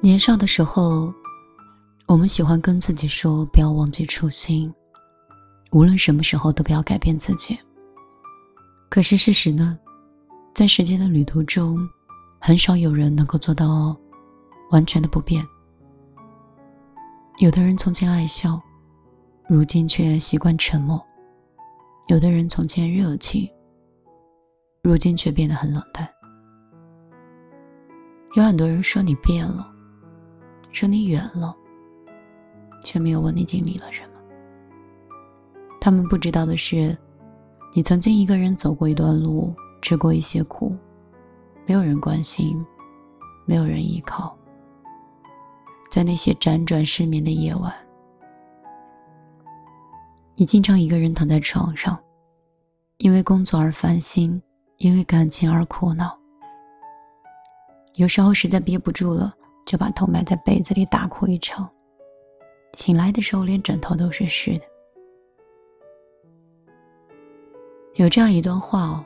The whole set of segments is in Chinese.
年少的时候，我们喜欢跟自己说不要忘记初心，无论什么时候都不要改变自己。可是事实呢，在时间的旅途中，很少有人能够做到完全的不变。有的人从前爱笑，如今却习惯沉默；有的人从前热情，如今却变得很冷淡。有很多人说你变了，说你远了，却没有问你经历了什么。他们不知道的是。你曾经一个人走过一段路，吃过一些苦，没有人关心，没有人依靠。在那些辗转失眠的夜晚，你经常一个人躺在床上，因为工作而烦心，因为感情而苦恼。有时候实在憋不住了，就把头埋在被子里大哭一场。醒来的时候，连枕头都是湿的。有这样一段话哦，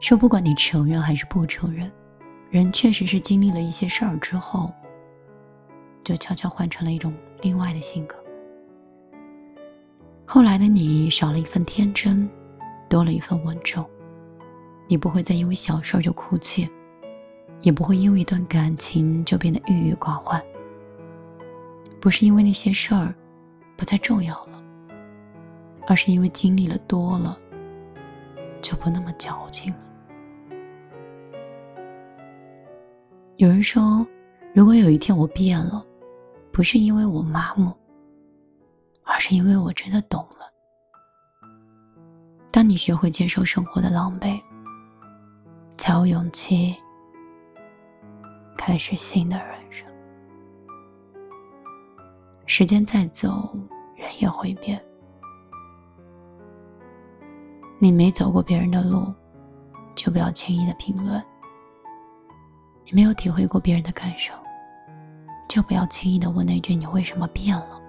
说不管你承认还是不承认，人确实是经历了一些事儿之后，就悄悄换成了一种另外的性格。后来的你少了一份天真，多了一份稳重。你不会再因为小事就哭泣，也不会因为一段感情就变得郁郁寡欢。不是因为那些事儿不再重要了，而是因为经历了多了。就不那么矫情了。有人说，如果有一天我变了，不是因为我麻木，而是因为我真的懂了。当你学会接受生活的狼狈，才有勇气开始新的人生。时间在走，人也会变。你没走过别人的路，就不要轻易的评论；你没有体会过别人的感受，就不要轻易的问那句“你为什么变了”。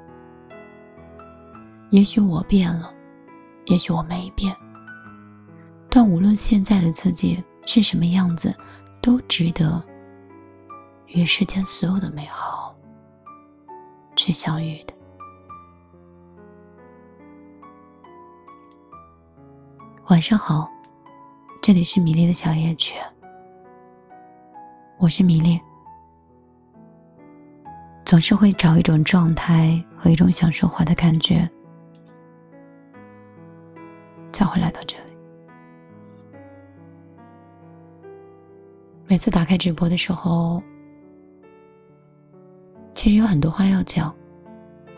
也许我变了，也许我没变，但无论现在的自己是什么样子，都值得与世间所有的美好去相遇的。晚上好，这里是米粒的小夜曲。我是米粒，总是会找一种状态和一种想说话的感觉，才会来到这里。每次打开直播的时候，其实有很多话要讲，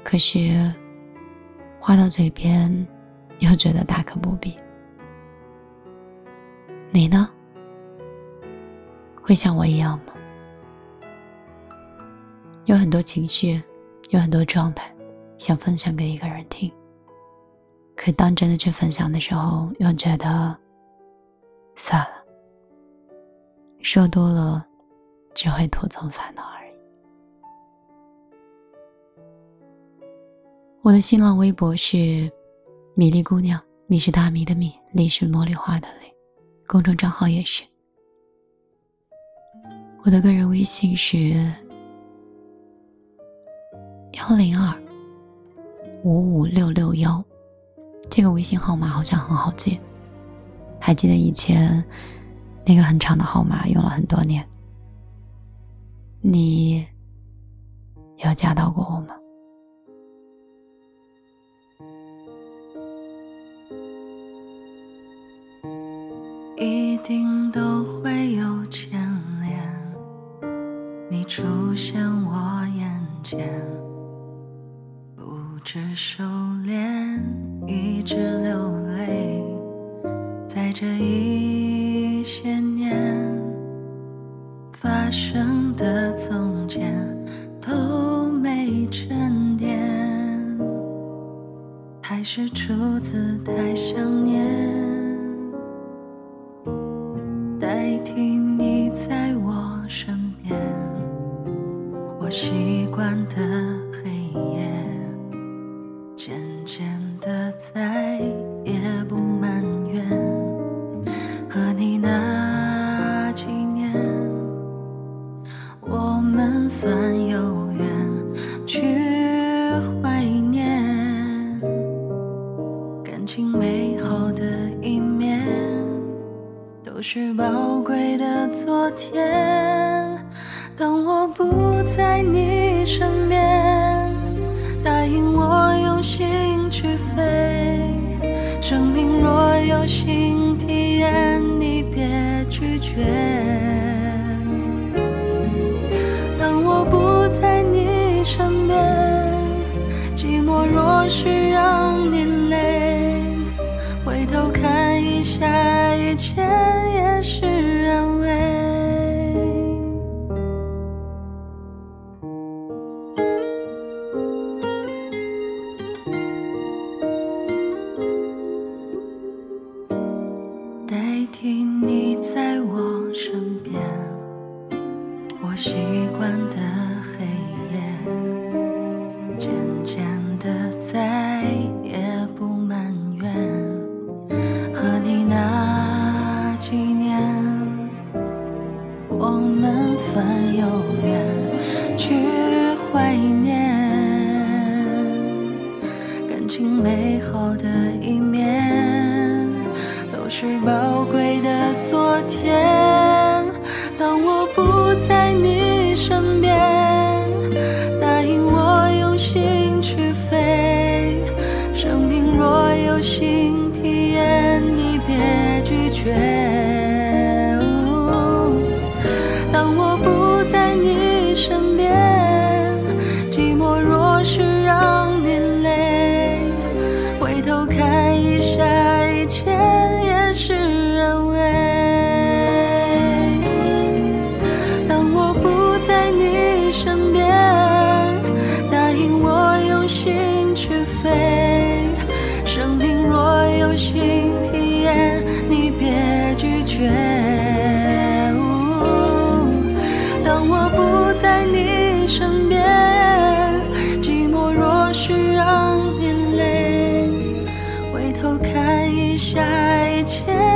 可是话到嘴边，又觉得大可不必。你呢？会像我一样吗？有很多情绪，有很多状态，想分享给一个人听。可当真的去分享的时候，又觉得算了，说多了只会徒增烦恼我的新浪微博是米粒姑娘，你是大米的米，粒是茉莉花的粒。公众账号也是，我的个人微信是幺零二五五六六幺，这个微信号码好像很好记，还记得以前那个很长的号码用了很多年，你有加到过我吗？一定都会有牵连，你出现我眼前，不知收敛，一直流泪，在这一些年发生的从前都没沉淀，还是出自太想念。听你在我身边，我习惯的黑夜，渐渐的再也不埋怨。和你那几年，我们算有缘，去怀念感情美好的一面。都是宝贵的昨天。当我不在你身边，答应我用心去飞。生命若有新体验，你别拒绝。当我不在你身边，寂寞若是。间。不在你身边寂寞若是让眼泪回头看一下一切